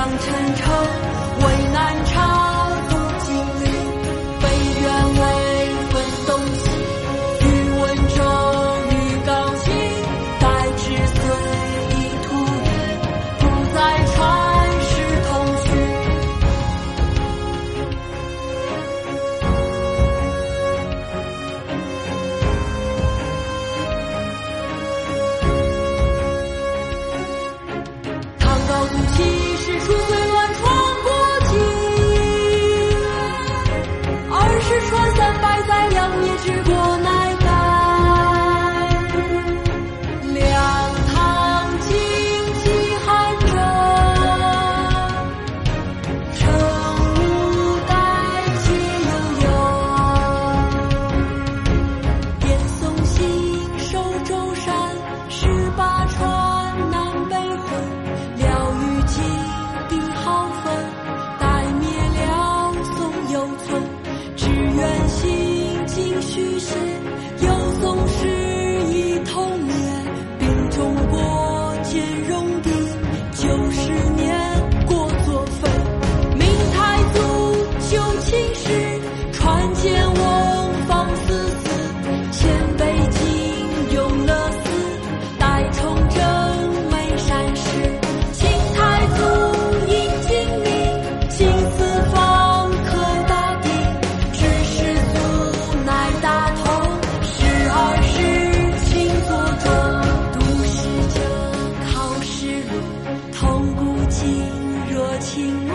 让沉愁又总是一头灭病中国兼容地九十年国作废。明太祖就秦时传见我情。